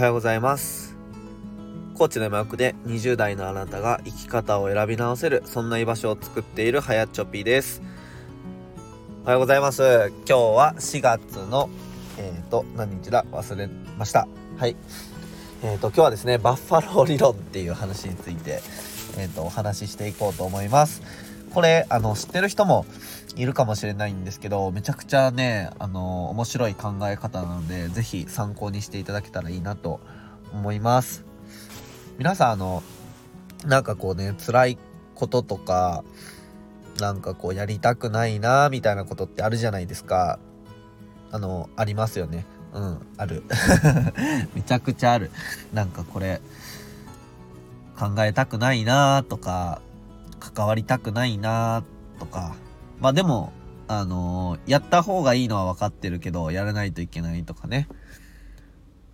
はようございます。コーチの山奥で20代のあなたが生き方を選び直せるそんな居場所を作っているはやちょぴです。おはようございます。今日は4月のえっ、ー、と何日だ？忘れました。はい。えっ、ー、と今日はですねバッファロー理論っていう話についてえっ、ー、とお話ししていこうと思います。これあの知ってる人もいるかもしれないんですけどめちゃくちゃねあの面白い考え方なので是非参考にしていただけたらいいなと思います。皆さんあのなんかこうね辛いこととかなんかこうやりたくないなみたいなことってあるじゃないですか。あのありますよね。うんある。めちゃくちゃある。なんかこれ考えたくないなとか関わりたくないなとか。まあでもあのー、やった方がいいのは分かってるけどやらないといけないとかね。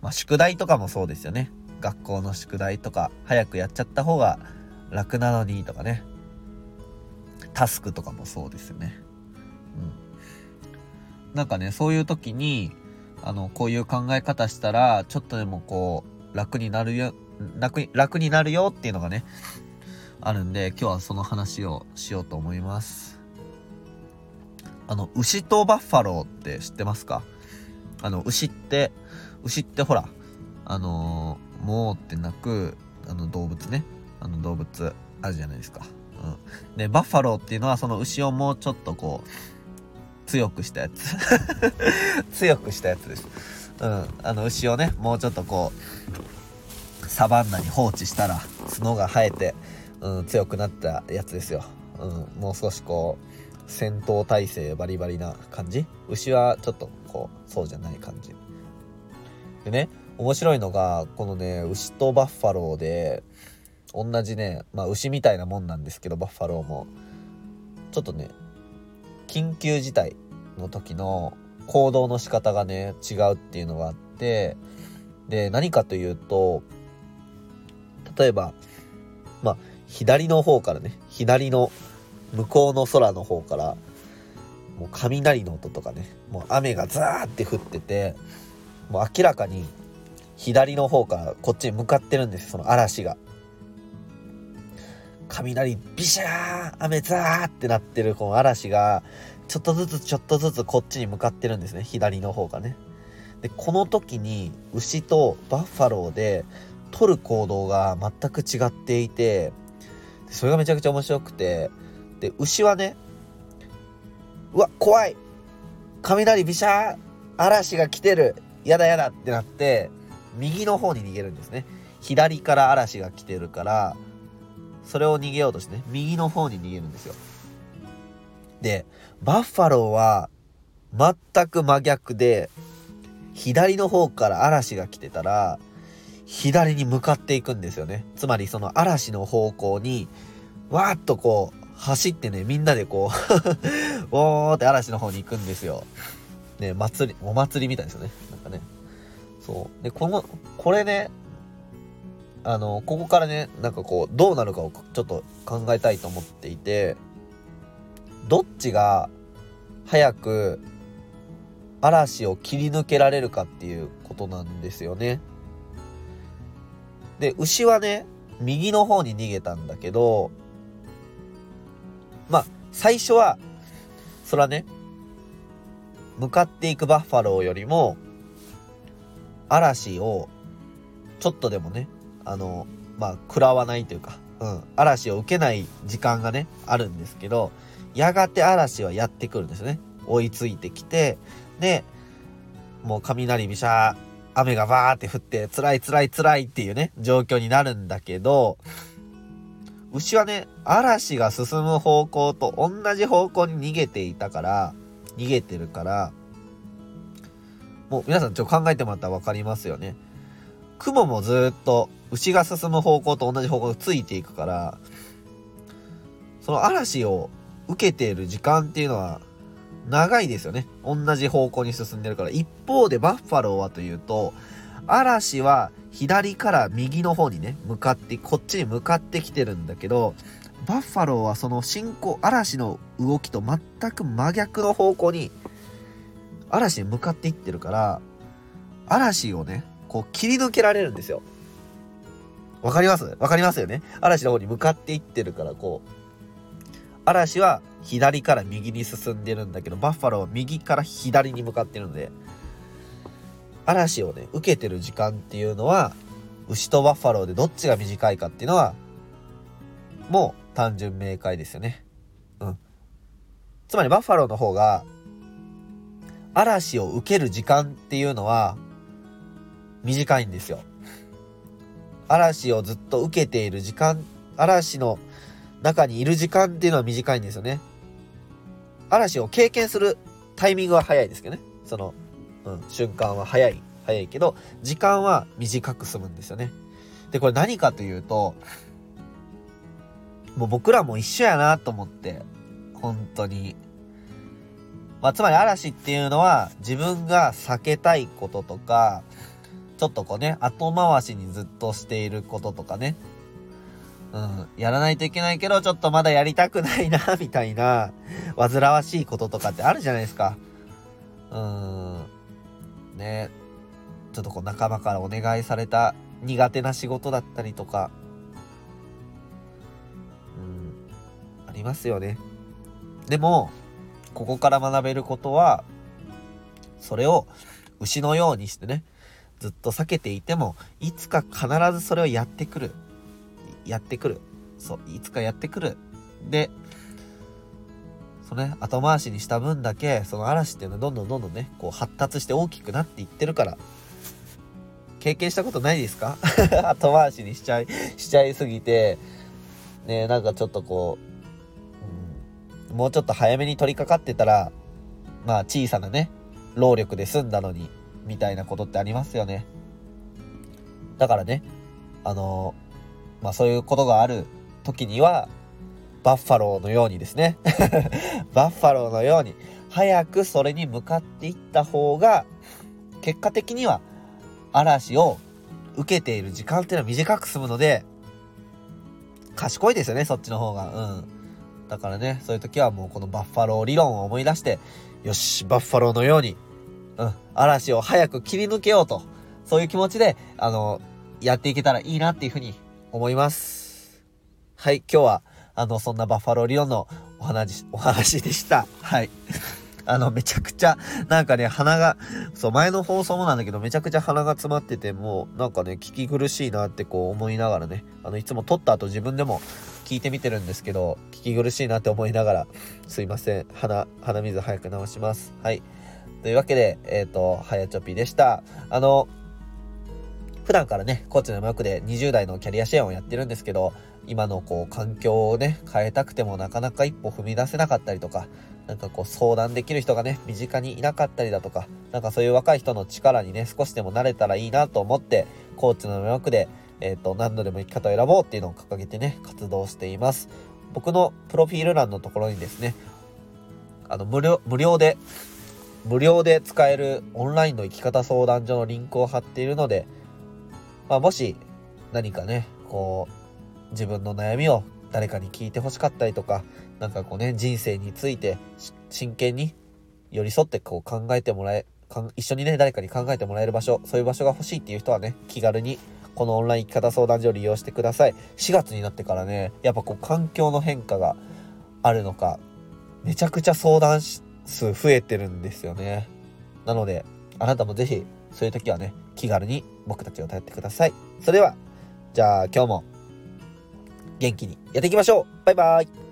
まあ宿題とかもそうですよね。学校の宿題とか早くやっちゃった方が楽なのにとかね。タスクとかもそうですよね。うん。なんかねそういう時にあのこういう考え方したらちょっとでもこう楽になるよ楽楽になるよっていうのがねあるんで今日はその話をしようと思います。あの牛とバッファローって知ってますか？あの牛って牛ってほらあのー、もうって鳴くあの動物ね。あの動物あるじゃないですか、うん、でバッファローっていうのはその牛をもうちょっとこう強くしたやつ。強くしたやつです。うん。あの牛をねもうちょっとこうサバンナに放置したら角が生えてうん、強くなったやつですよ。うん、もう少しこう、戦闘態勢バリバリな感じ牛はちょっとこう、そうじゃない感じ。でね、面白いのが、このね、牛とバッファローで、同じね、まあ牛みたいなもんなんですけど、バッファローも、ちょっとね、緊急事態の時の行動の仕方がね、違うっていうのがあって、で、何かというと、例えば、まあ、左の方からね、左の向こうの空の方から、もう雷の音とかね、もう雨がザーって降ってて、もう明らかに左の方からこっちに向かってるんです、その嵐が。雷ビシャー雨ザーってなってるこの嵐が、ちょっとずつちょっとずつこっちに向かってるんですね、左の方がね。で、この時に牛とバッファローで取る行動が全く違っていて、それがめちゃくちゃ面白くて。で牛はねうわ怖い。雷ビシャー嵐が来てる。やだやだってなって右の方に逃げるんですね。左から嵐が来てるからそれを逃げようとしてね右の方に逃げるんですよ。でバッファローは全く真逆で左の方から嵐が来てたら左に向かっていくんですよね。つまりその嵐の方向に、わーっとこう、走ってね、みんなでこう おーって嵐の方に行くんですよ。ね、祭り、お祭りみたいですよね。なんかね。そう。で、この、これね、あの、ここからね、なんかこう、どうなるかをちょっと考えたいと思っていて、どっちが早く嵐を切り抜けられるかっていうことなんですよね。で、牛はね、右の方に逃げたんだけど、まあ、最初は、そらね、向かっていくバッファローよりも、嵐を、ちょっとでもね、あの、まあ、食らわないというか、うん、嵐を受けない時間がね、あるんですけど、やがて嵐はやってくるんですね。追いついてきて、で、もう雷びしゃー、雨がバーって降って辛い辛い辛いっていうね、状況になるんだけど、牛はね、嵐が進む方向と同じ方向に逃げていたから、逃げてるから、もう皆さんちょっと考えてもらったら分かりますよね。雲もずっと牛が進む方向と同じ方向についていくから、その嵐を受けている時間っていうのは長いですよね。同じ方向に進んでるから。一方でバッファローはというと、嵐は左から右の方にね、向かって、こっちに向かってきてるんだけど、バッファローはその進行、嵐の動きと全く真逆の方向に、嵐に向かっていってるから、嵐をね、こう切り抜けられるんですよ。わかります？わかりますよね？嵐の方に向かっていってるからこう嵐は左から右に進んでるんだけどバッファローは右から左に向かってるので嵐をね受けてる時間っていうのは牛とバッファローでどっちが短いかっていうのはもう単純明快ですよね。うん。つまりバッファローの方が嵐を受ける時間っていうのは短いんですよ。嵐をずっと受けている時間、嵐の中にいる時間っていうのは短いんですよね。嵐を経験するタイミングは早いですけどね。その、うん、瞬間は早い、早いけど、時間は短く済むんですよね。で、これ何かというと、もう僕らも一緒やなと思って、本当に。まあ、つまり嵐っていうのは自分が避けたいこととか、ちょっとこうね、後回しにずっとしていることとかね。うん、やらないといけないけど、ちょっとまだやりたくないな、みたいな、煩わしいこととかってあるじゃないですか。うん、ね。ちょっとこう仲間からお願いされた苦手な仕事だったりとか、うん、ありますよね。でも、ここから学べることは、それを牛のようにしてね、ずっと避けていても、いつか必ずそれをやってくる。やってくる。そう、いつかやってくる。で、そのね、後回しにした分だけ、その嵐っていうのはどんどんどんどんね、こう発達して大きくなっていってるから、経験したことないですか？後回しにしちゃい、しちゃいすぎて、ね、なんかちょっとこう、うん、もうちょっと早めに取り掛かってたら、まあ小さなね、労力で済んだのに、みたいなことってありますよね。だからね、あのまあそういうことがある時には、バッファローのようにですね バッファローのように、早くそれに向かっていった方が、結果的には嵐を受けている時間っていうのは短く済むので、賢いですよね、そっちの方が。うん。だからね、そういう時はもうこのバッファロー理論を思い出して、よし、バッファローのようにうん、嵐を早く切り抜けようと、そういう気持ちで、あの、やっていけたらいいなっていうふうに思います。はい、今日は、あの、そんなバッファローリオンのお話、お話でした。はい。あの、めちゃくちゃ、なんかね、鼻が、そう、前の放送もなんだけど、めちゃくちゃ鼻が詰まってて、もう、なんかね、聞き苦しいなってこう思いながらね、あの、いつも撮った後自分でも聞いてみてるんですけど、聞き苦しいなって思いながら、すいません。鼻、鼻水早く直します。はい。というわけで、えっ、ー、と、はやちょぴでした。あの、普段からね、コーチの山奥で20代のキャリア支援をやってるんですけど、今のこう環境をね、変えたくてもなかなか一歩踏み出せなかったりとか、なんかこう相談できる人がね、身近にいなかったりだとか、なんかそういう若い人の力にね、少しでも慣れたらいいなと思って、コーチの山奥で、えっ、ー、と、何度でも生き方を選ぼうっていうのを掲げてね、活動しています。僕のプロフィール欄のところにですね、あの、無料、無料で、無料で使えるオンラインの生き方相談所のリンクを貼っているので、まあ、もし何かね、こう、自分の悩みを誰かに聞いてほしかったりとか、なんかこうね、人生について真剣に寄り添ってこう考えてもらえ、一緒にね、誰かに考えてもらえる場所、そういう場所が欲しいっていう人はね、気軽にこのオンライン生き方相談所を利用してください。4月になってからね、やっぱこう環境の変化があるのか、めちゃくちゃ相談数増えてるんですよね。なので、あなたもぜひ、そういう時はね、気軽に僕たちを頼ってください。それでは、じゃあ今日も元気にやっていきましょうバイバイ